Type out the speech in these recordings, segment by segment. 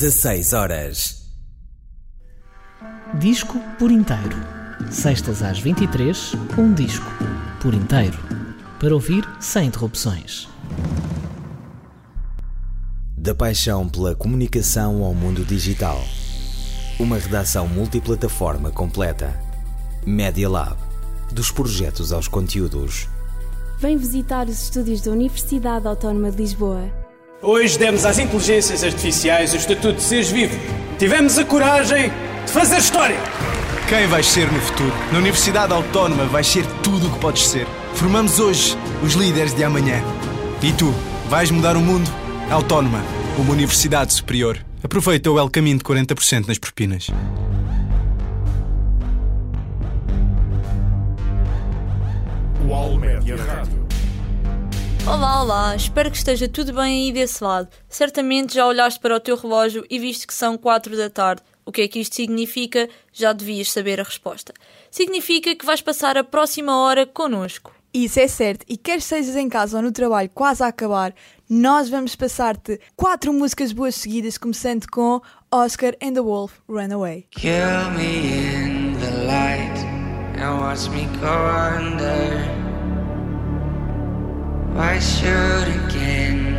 16 horas. Disco por inteiro. Sextas às 23, um disco por inteiro. Para ouvir sem interrupções. Da paixão pela comunicação ao mundo digital. Uma redação multiplataforma completa. Media Lab. Dos projetos aos conteúdos. Vem visitar os estúdios da Universidade Autónoma de Lisboa. Hoje demos às inteligências artificiais o estatuto de seres vivos. Tivemos a coragem de fazer história. Quem vais ser no futuro? Na Universidade Autónoma vais ser tudo o que podes ser. Formamos hoje os líderes de amanhã. E tu, vais mudar o mundo? Autónoma, uma universidade superior. Aproveita o El Caminho de 40% nas propinas. UOL Média Rádio. Olá, olá, espero que esteja tudo bem aí desse lado. Certamente já olhaste para o teu relógio e viste que são 4 da tarde. O que é que isto significa? Já devias saber a resposta. Significa que vais passar a próxima hora connosco. Isso é certo, e quer estejas em casa ou no trabalho quase a acabar, nós vamos passar-te quatro músicas boas seguidas, começando com Oscar and the Wolf Runaway. Kill me in the light and watch me go under. Why shoot again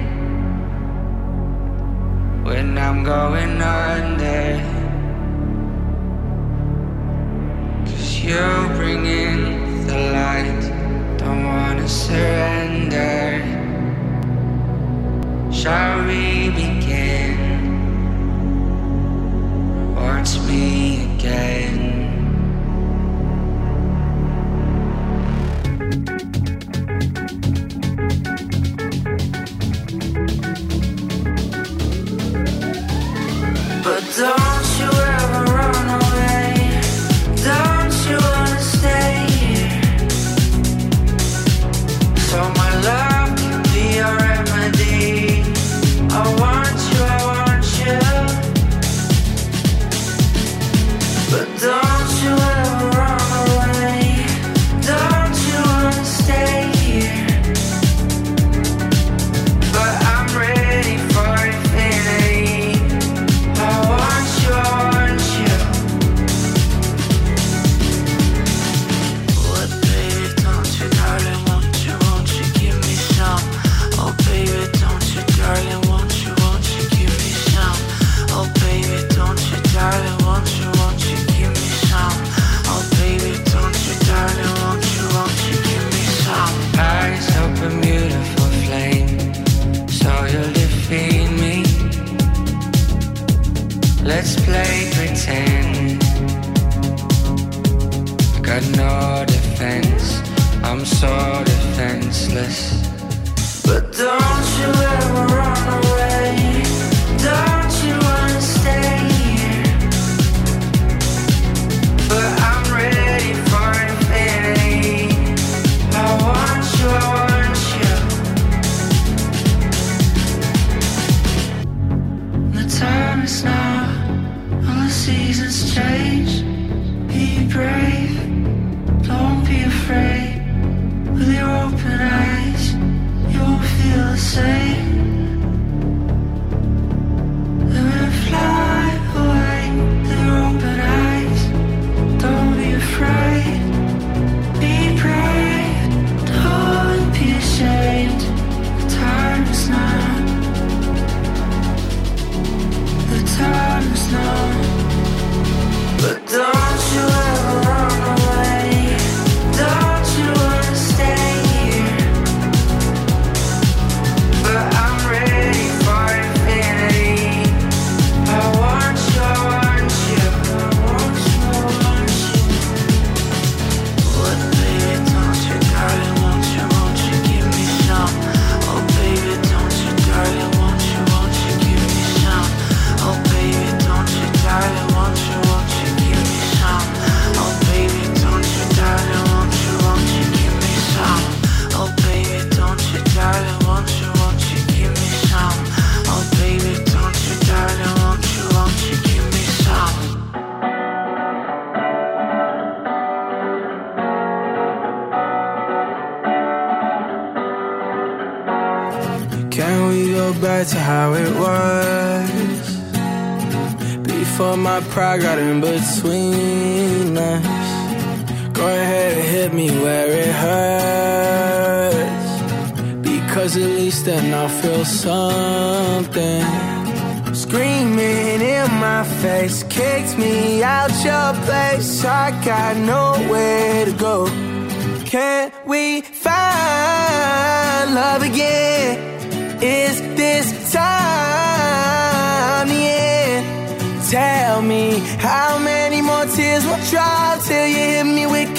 when I'm going under? Cause you bring in the light, don't wanna surrender. Shall we begin? Watch me again.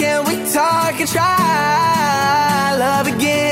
Can we talk and try love again?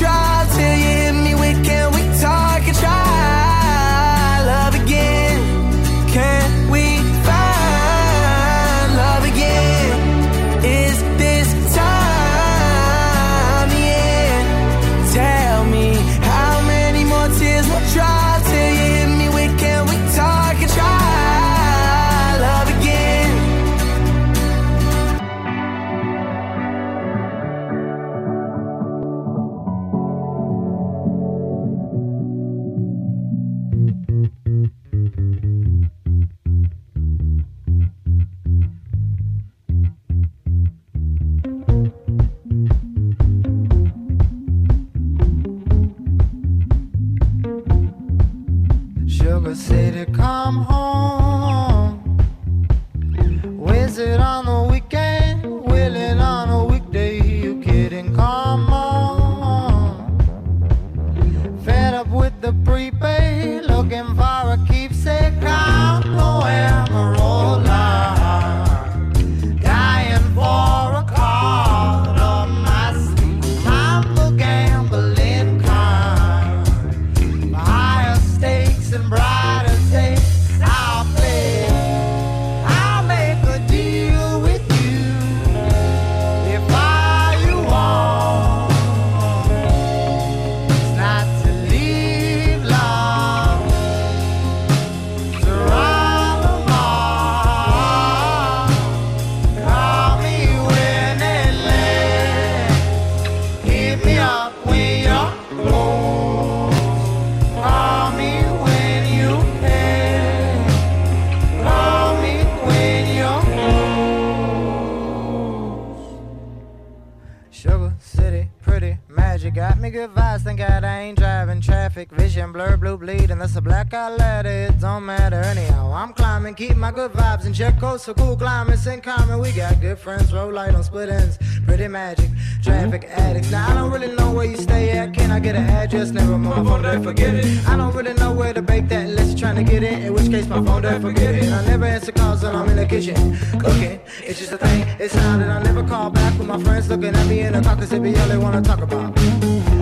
try to you kitchen cooking. It's just a thing. It's how that I never call back when my friends looking at me in it be all they wanna talk about.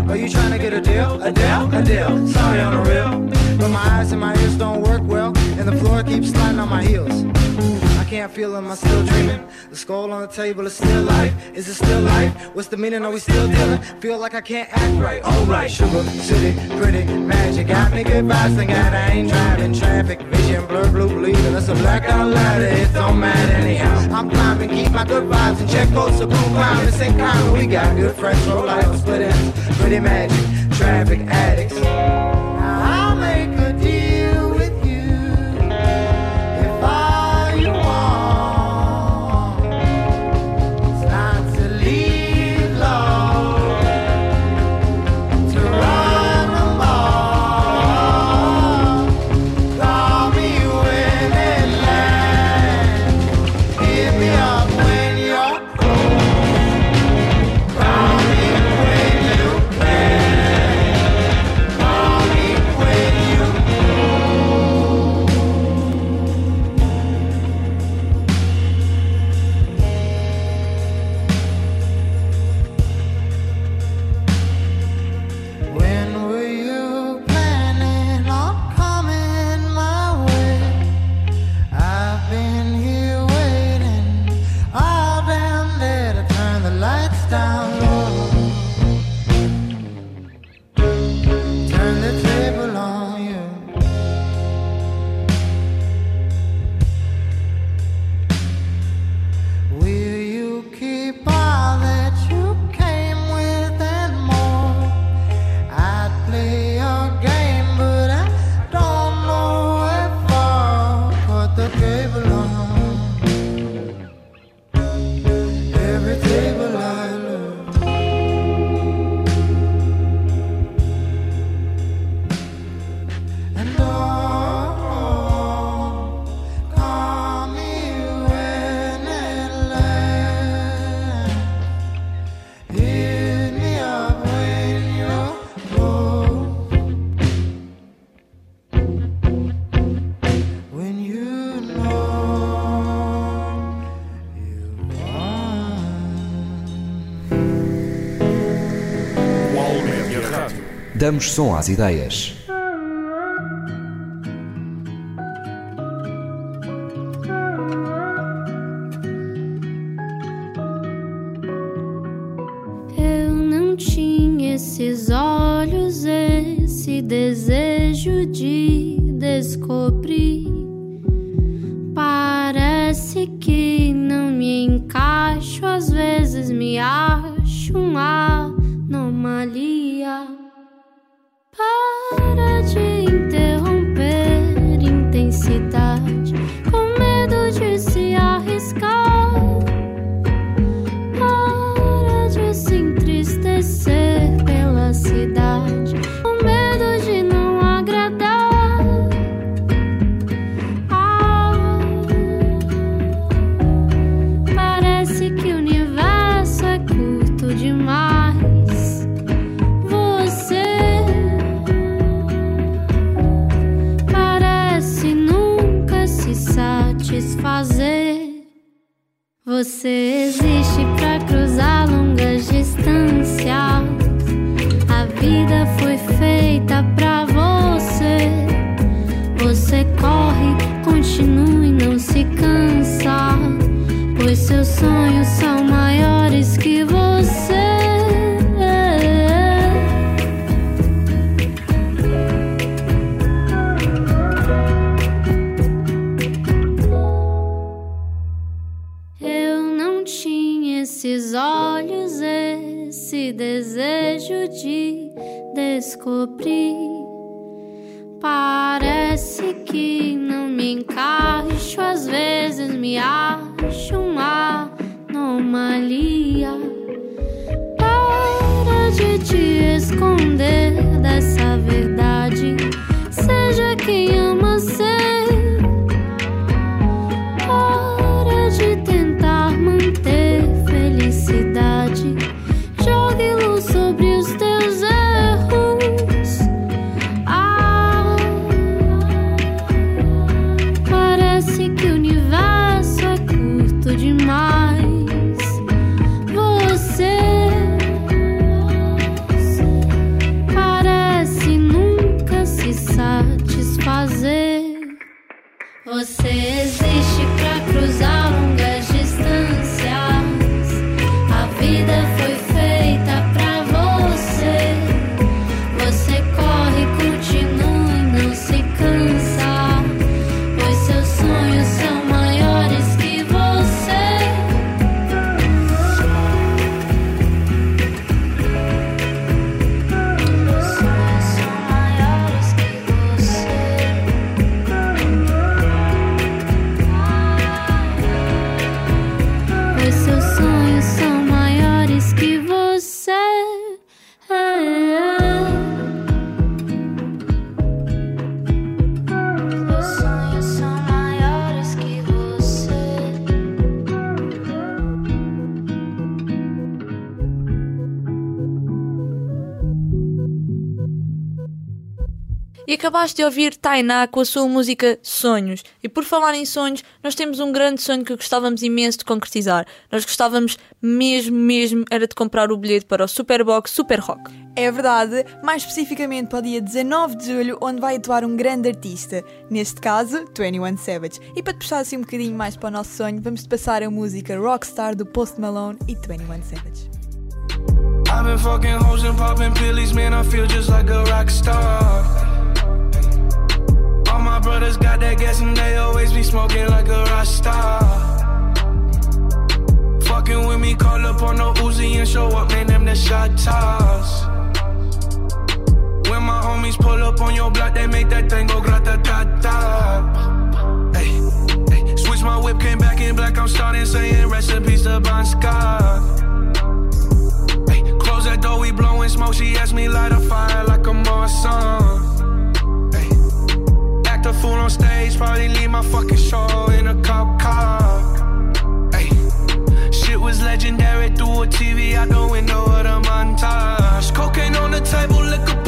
Are you trying to get a deal? A deal? A deal. Sorry, on the real. But my eyes and my ears don't work well, and the floor keeps sliding on my heels. I can't feel them, I'm still dreaming? Skull on the table is still life. Is it still life? What's the meaning? Are we still dealing? Feel like I can't act right. Alright, sugar city, pretty magic. Got me good vibes, thank God I ain't driving traffic. Vision blur, blue bleeding. That's a blackout ladder. It don't matter anyhow. I'm climbing, keep my good vibes and check coast. So cool climbing, same kind. We got good friends, roll on split ends. Pretty magic, traffic addicts. Damos som às ideias. E acabaste de ouvir Tainá com a sua música Sonhos. E por falar em sonhos, nós temos um grande sonho que gostávamos imenso de concretizar. Nós gostávamos mesmo, mesmo, era de comprar o bilhete para o Superbox Super Rock. É verdade, mais especificamente para o dia 19 de julho, onde vai atuar um grande artista, neste caso, 21 Savage. E para te puxar assim um bocadinho mais para o nosso sonho, vamos te passar a música Rockstar do Post Malone e 21 Savage. I've been fucking hoes and popping pillies, man. I feel just like a rock star. All my brothers got that gas and they always be smoking like a rock star. Fucking with me, call up on no Uzi and show up, man. Them the shot toss. When my homies pull up on your block, they make that thing go grata ta ta. Hey, hey. Switch my whip, came back in black, I'm starting saying recipes to. Close that door, we blowing smoke. She asked me light a fire like a Marsan. A fool on stage, probably leave my fucking show in a cop car. Ay, shit was legendary through a TV out the window of the montage. Cocaine on the table, liquor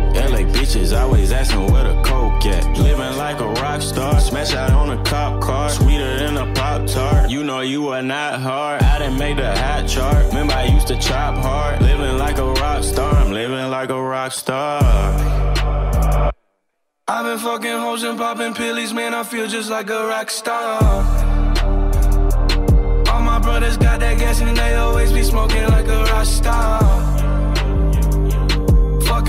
LA bitches always asking where the coke at. Living like a rock star, smash out on a cop car, sweeter than a pop tart. You know you are not hard. I done made the hot chart. Remember I used to chop hard. Living like a rock star, I'm living like a rock star. I've been fucking hoes and popping pillies, man. I feel just like a rock star. All my brothers got that gas and they always be smoking like a rock star.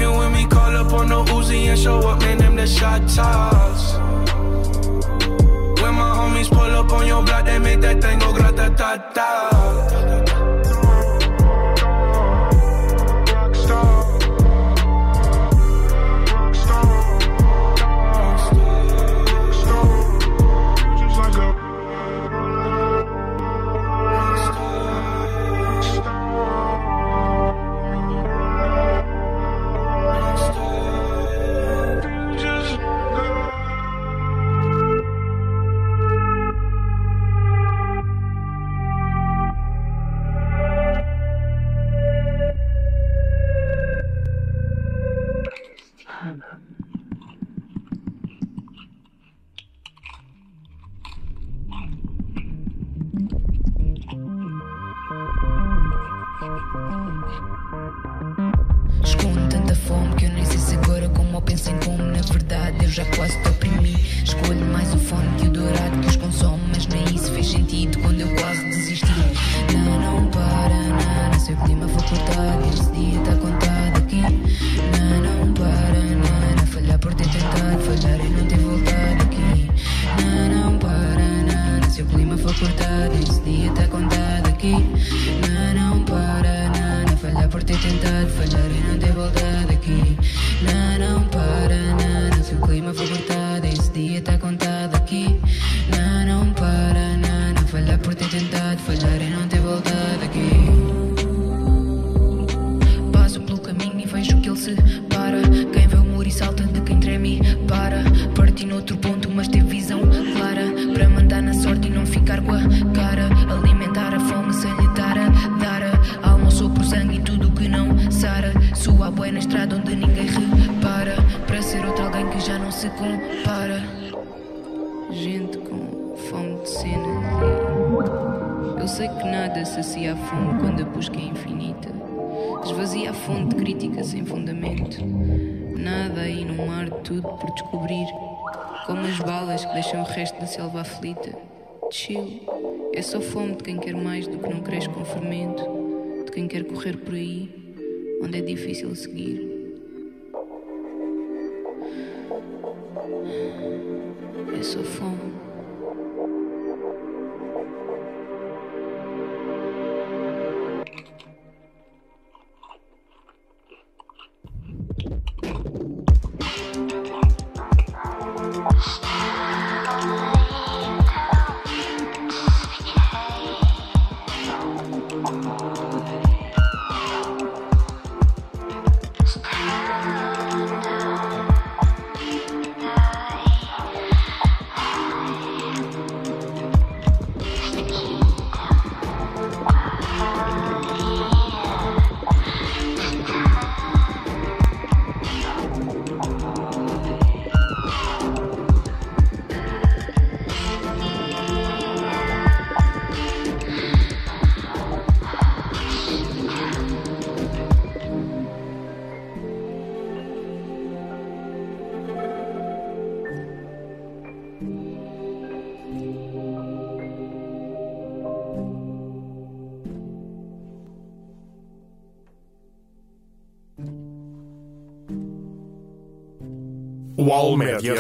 Fucking with me, call up on the Uzi and show up, man. Them the shot toss. When my homies pull up on your block, they make that thing go grata ta ta. Chill. É só fome de quem quer mais do que não cresce com fermento. De quem quer correr por aí, onde é difícil seguir. É só fome. Dios.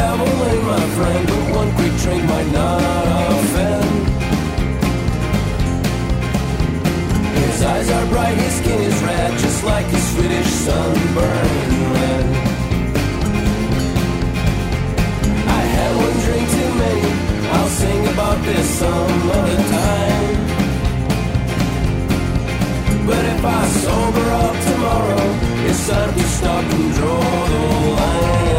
Devil and my friend, but one quick drink might not offend. His eyes are bright, his skin is red, just like a Swedish sunburn. I had one drink too many, I'll sing about this some other time. But if I sober up tomorrow, it's time to stop and draw the line.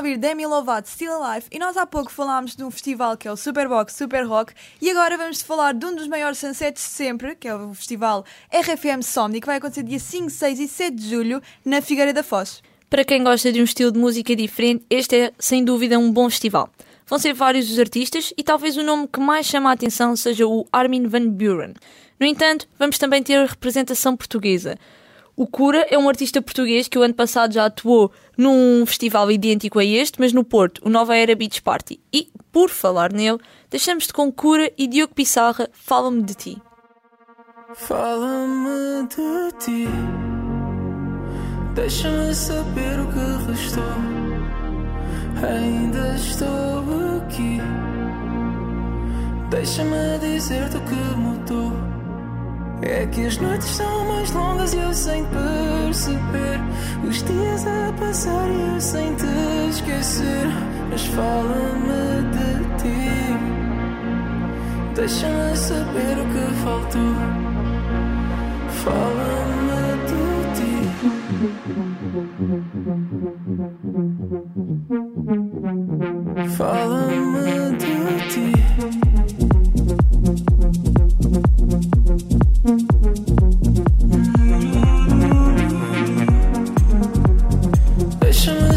Ouvir Demi Lovato, Still Alive, e nós há pouco falámos de um festival que é o Superbox Super Rock, e agora vamos falar de um dos maiores sunsets de sempre, que é o festival RFM Somni, que vai acontecer dia 5, 6 e 7 de julho na Figueira da Foz. Para quem gosta de um estilo de música diferente, este é sem dúvida um bom festival. Vão ser vários os artistas e talvez o nome que mais chama a atenção seja o Armin van Buren. No entanto, vamos também ter a representação portuguesa. O Cura é um artista português que o ano passado já atuou num festival idêntico a este, mas no Porto, o Nova Era Beach Party. E, por falar nele, deixamos-te com Cura e Diogo Pissarra, Fala-me de ti. Fala-me de ti. Deixa-me saber o que restou. Ainda estou aqui. Deixa-me dizer-te o que mudou. É que as noites são mais longas e eu sem perceber. Os dias a passar e eu sem te esquecer. Mas fala-me de ti. Deixa-me saber o que faltou. Fala-me de ti. Fala-me de ti.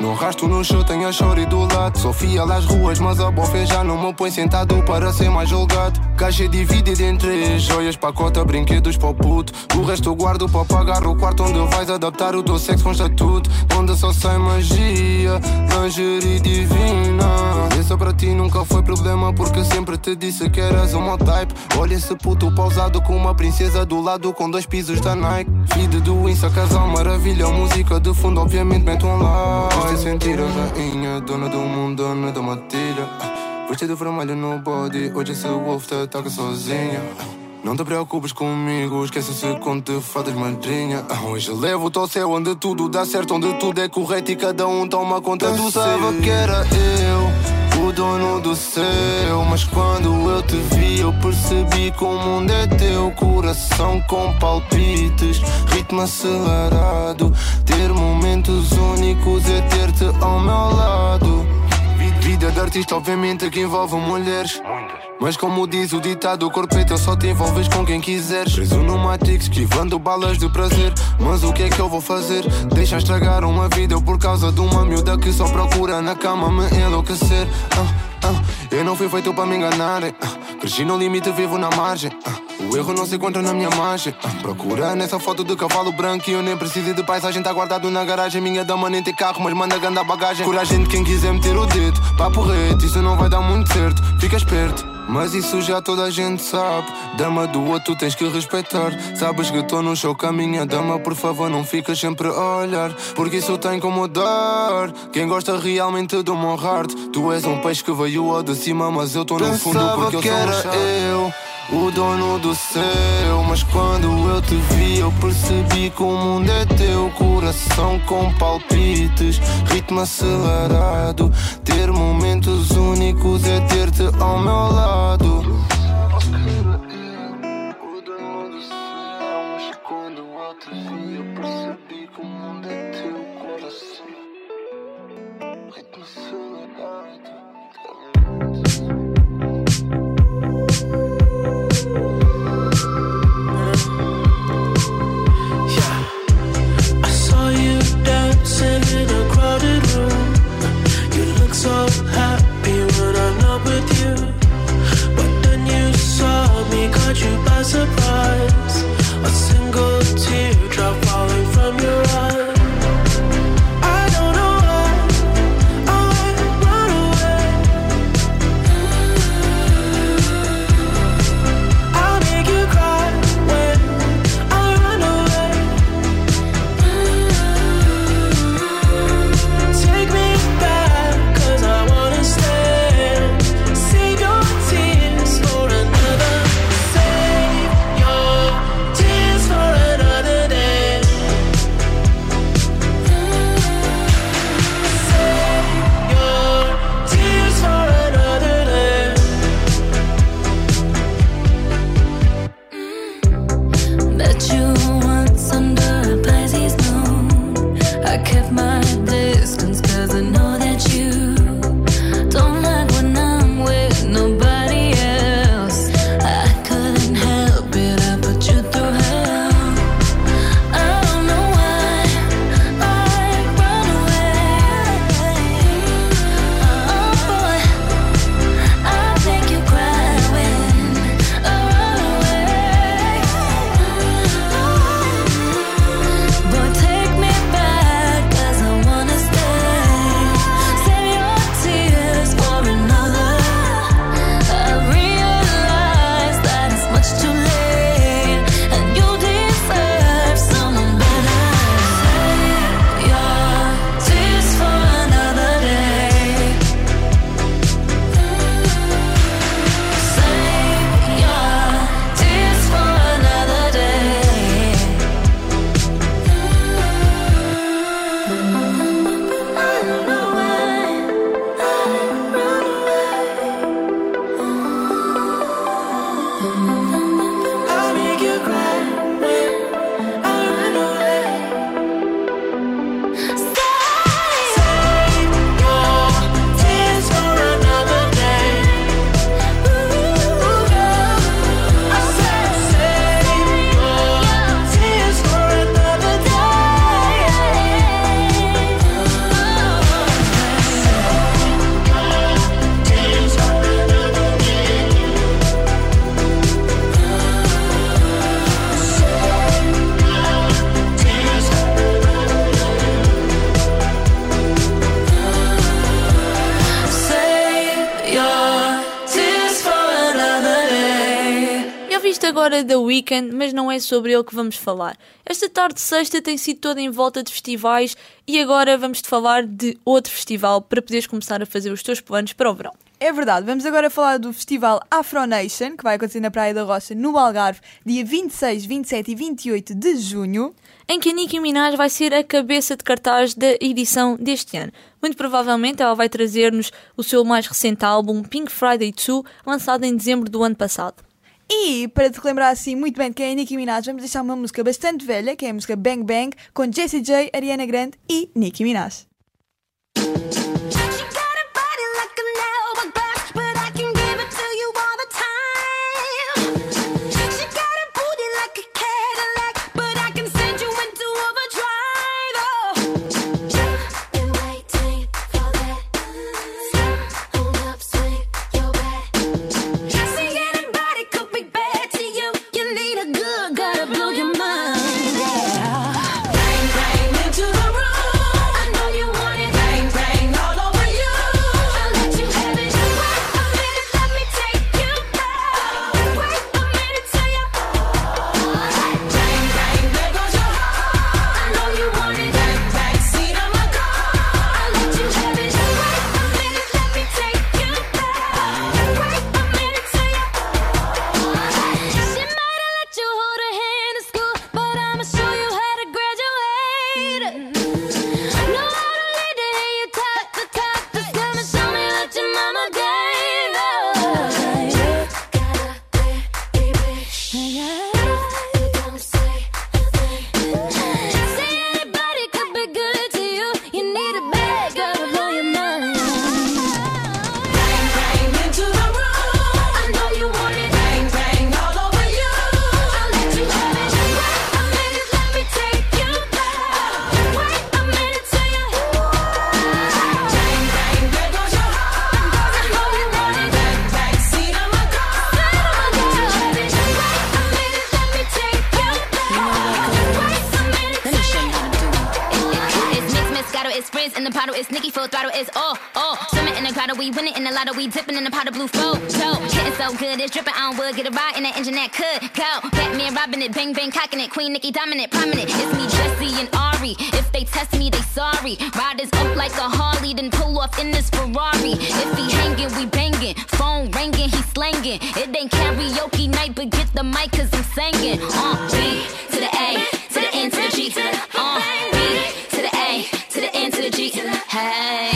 No rasto no show tenho a chore do lado. Sou fiel às ruas mas a bofe já não me põe sentado para ser mais julgado Caixa dividida em três Joias, pacota, brinquedos para o puto. O resto eu guardo para pagar o quarto Onde vais adaptar o teu sexo com estatuto. Onde só sai magia, lingerie divina. Essa para ti nunca foi problema Porque sempre te disse que eras meu type. Olha esse puto pausado com uma princesa do lado Com dois pisos da Nike. Feed do Insta, casal maravilha. Música de fundo, obviamente mete um like. É sentir a rainha, dona do mundo, dona da matilha Vestido vermelho no body, hoje esse wolf te ataca sozinha não te preocupes comigo, esquece esse conto de fadas madrinha. Hoje levo-te ao céu onde tudo dá certo Onde tudo é correto e cada um toma conta do seu. Pensava que era eu, o dono do céu Mas quando eu te vi eu percebi que o mundo é teu. Coração com palpites, ritmo acelerado. Ter momentos únicos é ter-te ao meu lado Vida de artista obviamente que envolve mulheres mas como diz o ditado, o corpo é teu, só te envolves com quem quiseres. Preso no Matrix, esquivando balas de prazer. Mas o que é que eu vou fazer? Deixa estragar uma vida por causa de uma miúda que só procura na cama me enlouquecer. Ah, eu não fui feito para me enganarem. Ah, cresci no limite, vivo na margem. Ah, o erro não se encontra na minha margem. Ah, procura nessa foto de cavalo branco e eu nem preciso de paisagem. Tá guardado na garagem. Minha dama nem tem carro, mas manda ganda bagagem. Coragem de quem quiser meter o dedo. Papo reto, isso não vai dar muito certo. Fica esperto. Mas isso já toda a gente sabe. Dama do outro tens que respeitar. Sabes que estou no show com a minha dama, por favor não ficas sempre a olhar. Porque isso tem como dar. Quem gosta realmente do meu heart. Tu és um peixe que veio ao de cima, mas eu estou no fundo porque eu que sou era eu. O dono do céu, mas quando eu te vi, eu percebi que o mundo é teu. Coração com palpites, ritmo acelerado. Ter momentos únicos é ter-te ao meu lado. Weeknd, mas não é sobre ele que vamos falar. Esta tarde de sexta tem sido toda em volta de festivais e agora vamos-te falar de outro festival para poderes começar a fazer os teus planos para o verão. É verdade, vamos agora falar do festival Afro Nation, que vai acontecer na Praia da Rocha, no Algarve, dia 26, 27 e 28 de junho. Em que a Nicki Minaj vai ser a cabeça de cartaz da edição deste ano. Muito provavelmente ela vai trazer-nos o seu mais recente álbum, Pink Friday 2, lançado em dezembro do ano passado. E, para te lembrar assim muito bem quem é Nicki Minaj, vamos deixar uma música bastante velha, que é a música Bang Bang, com Jessie J, Ariana Grande e Nicki Minaj. It's Frizz in the bottle, it's Nicki full throttle, it's all, all. Swimming in the grotto, we winning in the lotto, we dipping in the of blue flow. So, getting so good, it's dripping on wood, get a ride in that engine that could go. Batman robbing it, bang bang cocking it, Queen Nicki dominant, prominent. It's me, Jesse and Ari. If they test me, they sorry. Riders up like a Harley, then pull off in this Ferrari. If he hanging, we banging. Phone ringing, he slanging. It ain't karaoke night, but get the mic, cause I'm singing. Uh, B to the A, to the N to the G. Uh, B to the A, to the N to the G. Hey.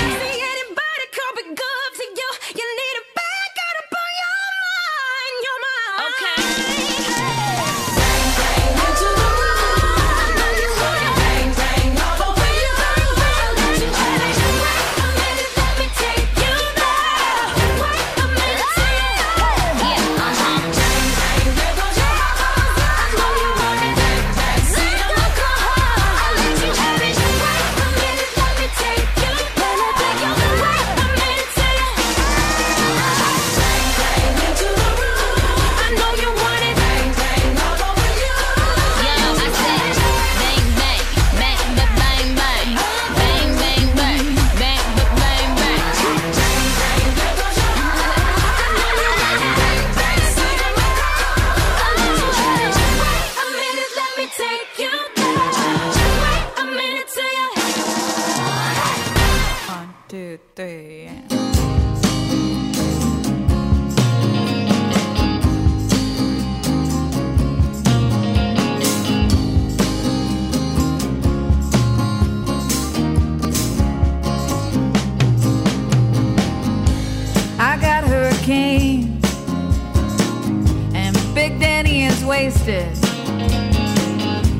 Wasted.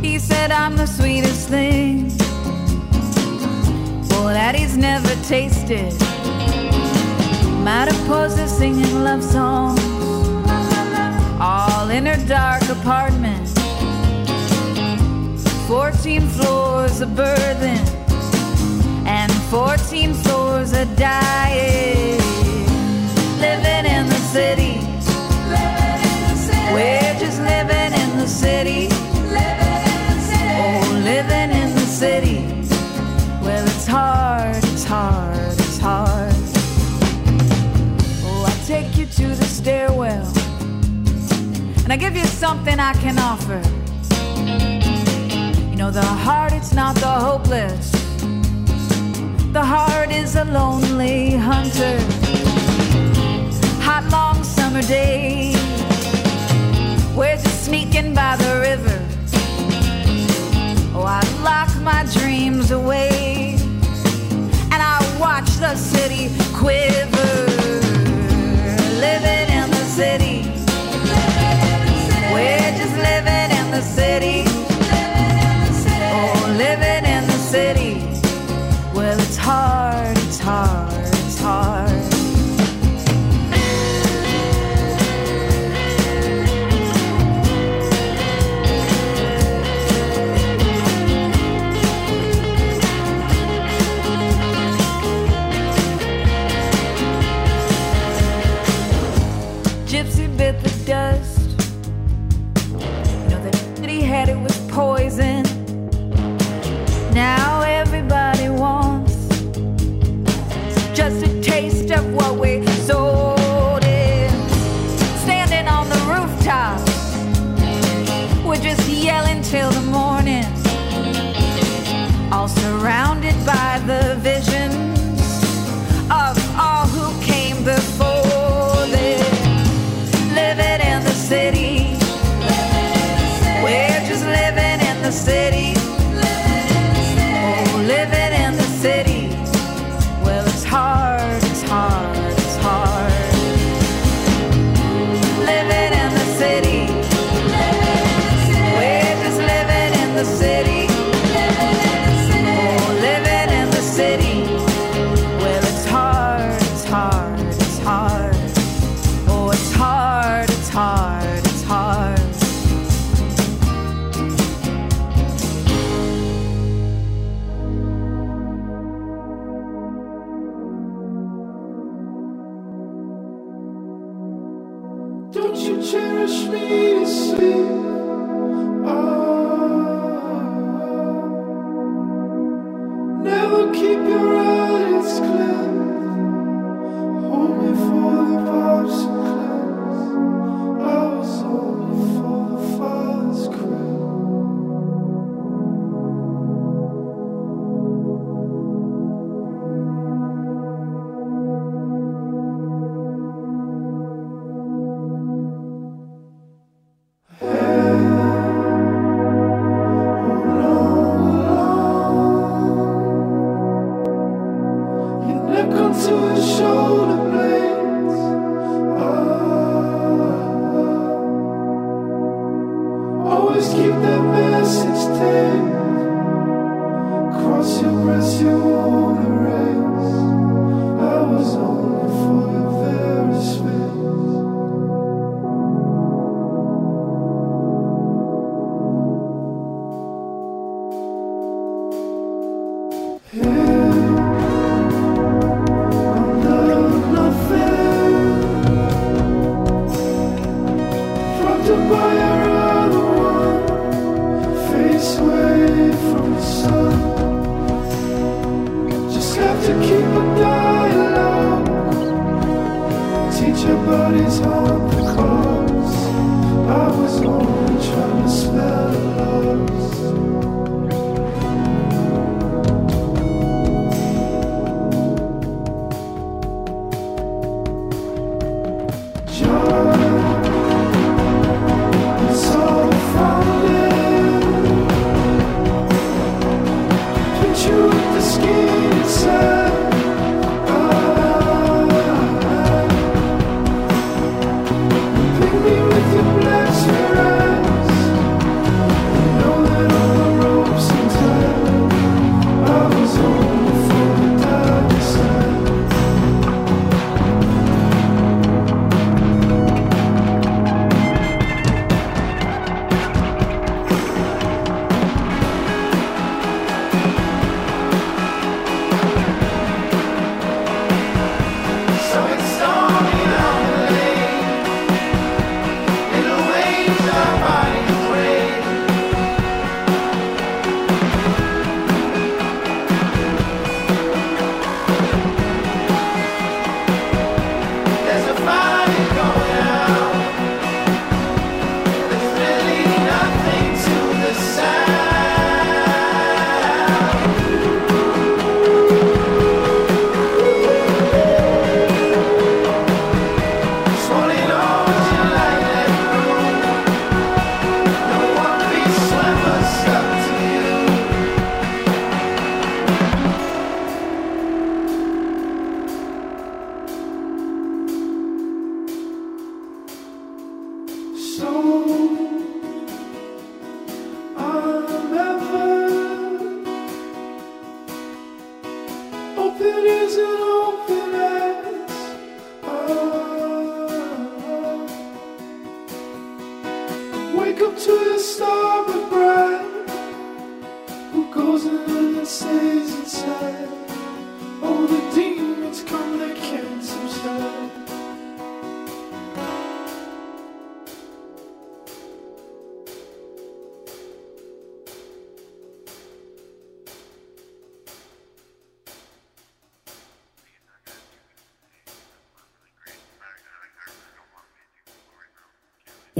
He said I'm the sweetest thing, well that he's never tasted. Mariposa singing love songs, all in her dark apartment. Fourteen floors of burden, and fourteen floors of dying living in the city. We're just living hard, it's hard. Oh, I'll take you to the stairwell, and I give you something I can offer. You know, the heart, it's not the hopeless. The heart is a lonely hunter. Hot, long summer day. Where's it sneaking by the river? Oh, I lock my dreams away watch the city quiver. Living in the city. We're just living in the city.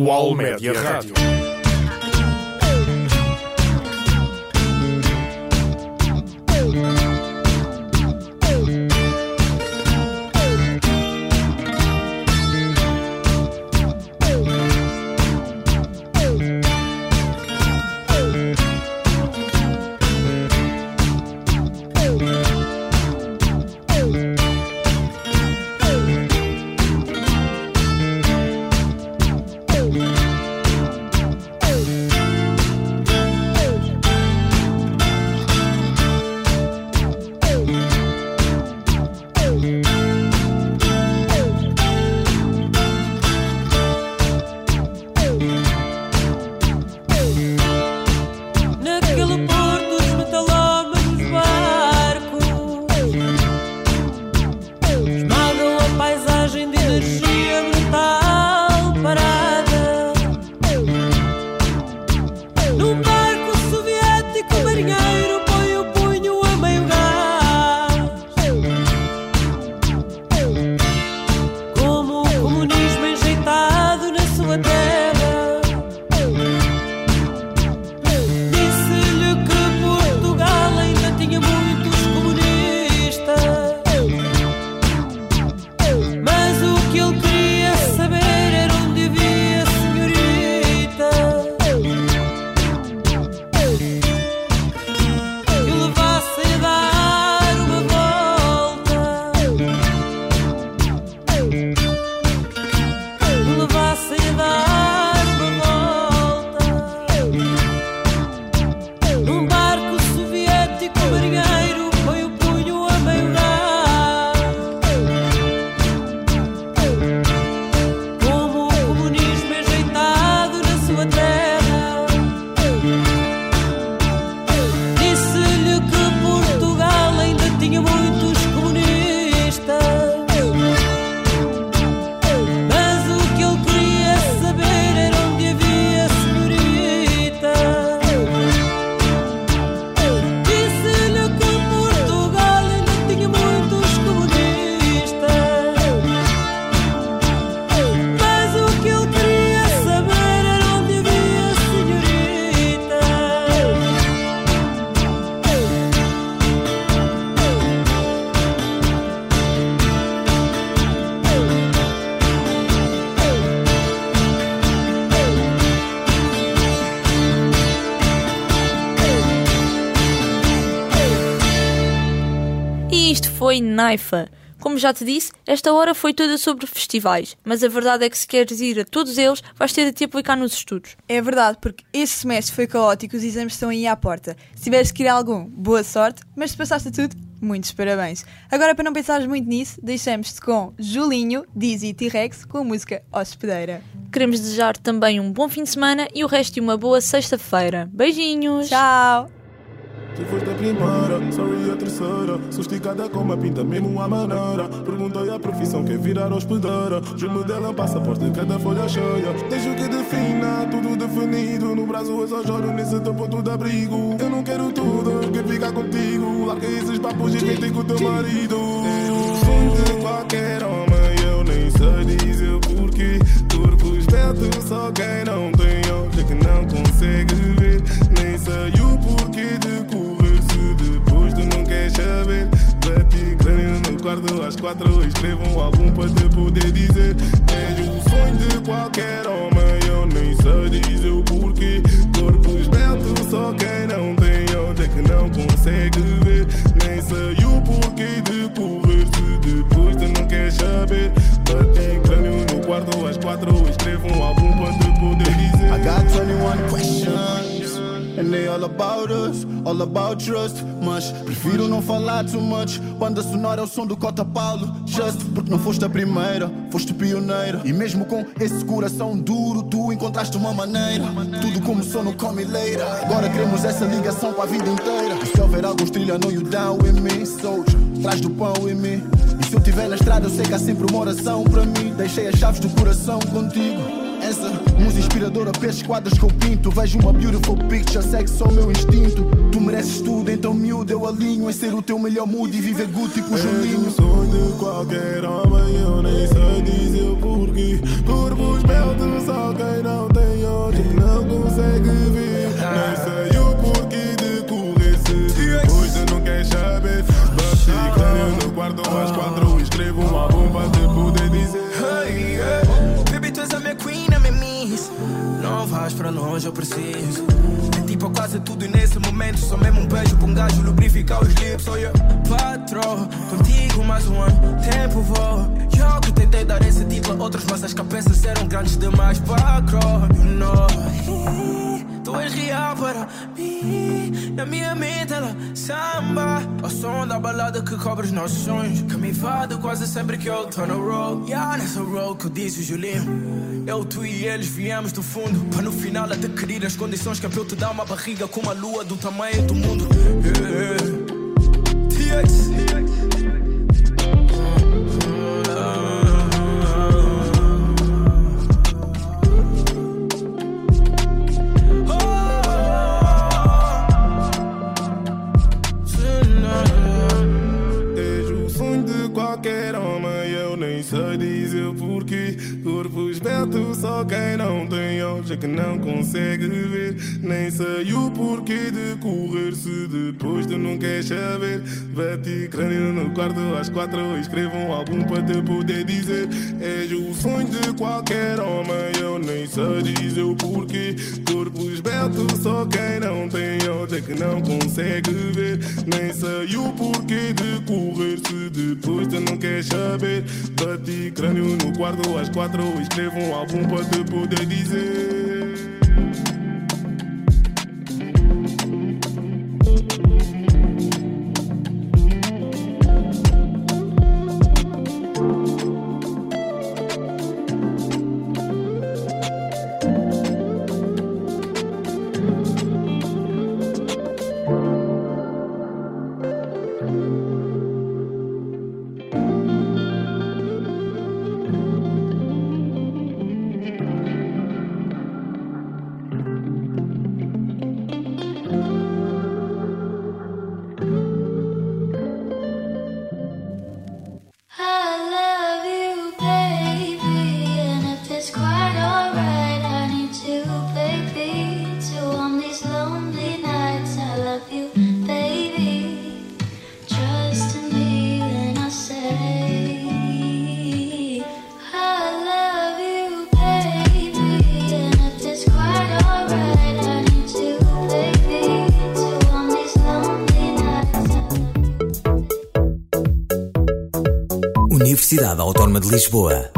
UAL Média Rádio. Naifa. Como já te disse, esta hora foi toda sobre festivais, mas a verdade é que se queres ir a todos eles, vais ter de te aplicar nos estudos. É verdade, porque este semestre foi caótico, os exames estão aí à porta. Se tiveres que ir a algum, boa sorte, mas se passaste tudo, muitos parabéns. Agora, para não pensares muito nisso, deixamos-te com Julinho, Dizzy e T-Rex com a música Hospedeira. Queremos desejar também um bom fim de semana e o resto de uma boa sexta-feira. Beijinhos! Tchau! Tu foste a primeira, sorry a terceira. Sosticada como a pinta, mesmo a maneira. Perguntei a profissão, quer virar hospedeira Jume dela, passaporte, cada folha cheia. Deixa o que defina, tudo definido. No braço eu só choro nesse teu ponto de abrigo. Eu não quero tudo, quero ficar contigo. Larga esses papos e vem com teu marido. De qualquer homem, eu nem sei dizer porquê. Corpo esperto, só quem não tem olhos é que não consegue ver. Nem sei quarto às quatro Escrevo um álbum para te poder dizer És o sonho de qualquer homem Eu nem sei dizer o porquê Corpo esperto, só quem não tem olhos é que não consegue ver Nem sei o porquê de correr se depois tu não queres saber Bati crânio no quarto às quatro Escrevo um álbum para te poder dizer. I got 21 questions. And they all about us, all about trust. Mas prefiro não falar too much. Banda sonora é o som do Cota Paulo. Just porque não foste a primeira, foste pioneira. E mesmo com esse coração duro, tu encontraste uma maneira. Tudo começou no Come Later. Agora queremos essa ligação para a vida inteira. E se houver alguns trilha, know you down with me, soldier. Traz do pão em mim. E se eu estiver na estrada, eu sei que há sempre uma oração para mim. Deixei as chaves do coração contigo. Musa inspiradora, peço quadros que eu pinto. Vejo uma beautiful picture, segue só o meu instinto. Tu mereces tudo, então miúdo, eu alinho em ser o teu melhor mood e viver good tipo Julinho. És o sonho de qualquer homem, eu nem sei dizer o porquê. Corpo esbelto, só quem não tem olhos não consegue ver. Nem sei o porquê de correr se depois tu não queres saber. Bati no quarto às quatro, escrevo uma bomba de poder dizer. Hey, yeah. Baby, tu és a minha queen. Não vais para longe, eu preciso. É tipo quase tudo e nesse momento. Só mesmo um beijo pra um gajo lubrificar os lips. Oh, yeah. Patrão, contigo mais um ano, tempo voa. Eu que tentei dar esse tipo a outros, mas as cabeças eram grandes demais para crow. You know, tu és real para mim. Na minha mente ela samba. Ao som da balada que cobre os nossos sonhos. Que me invade quase sempre que eu tô no road. Yeah, nessa road que eu disse o Julinho. Eu, tu e eles viemos do fundo. Para no final até querer as condições que eu te dar uma barriga com uma lua do tamanho do mundo. Yeah. TX. 30s que corpos betos só quem não tem olhos é que não consegue ver. Nem sei o porquê de correr se depois tu não queres saber. Bati crânio no quarto às quatro, escrevo um álbum para te poder dizer. És o sonho de qualquer homem, eu nem sei dizer o porquê. Corpos esbelto só quem não tem olhos é que não consegue ver. Nem sei o porquê de correr se depois tu não queres saber. Bati crânio no quarto às quatro, escrevo um álbum para te poder dizer. I Autónoma de Lisboa.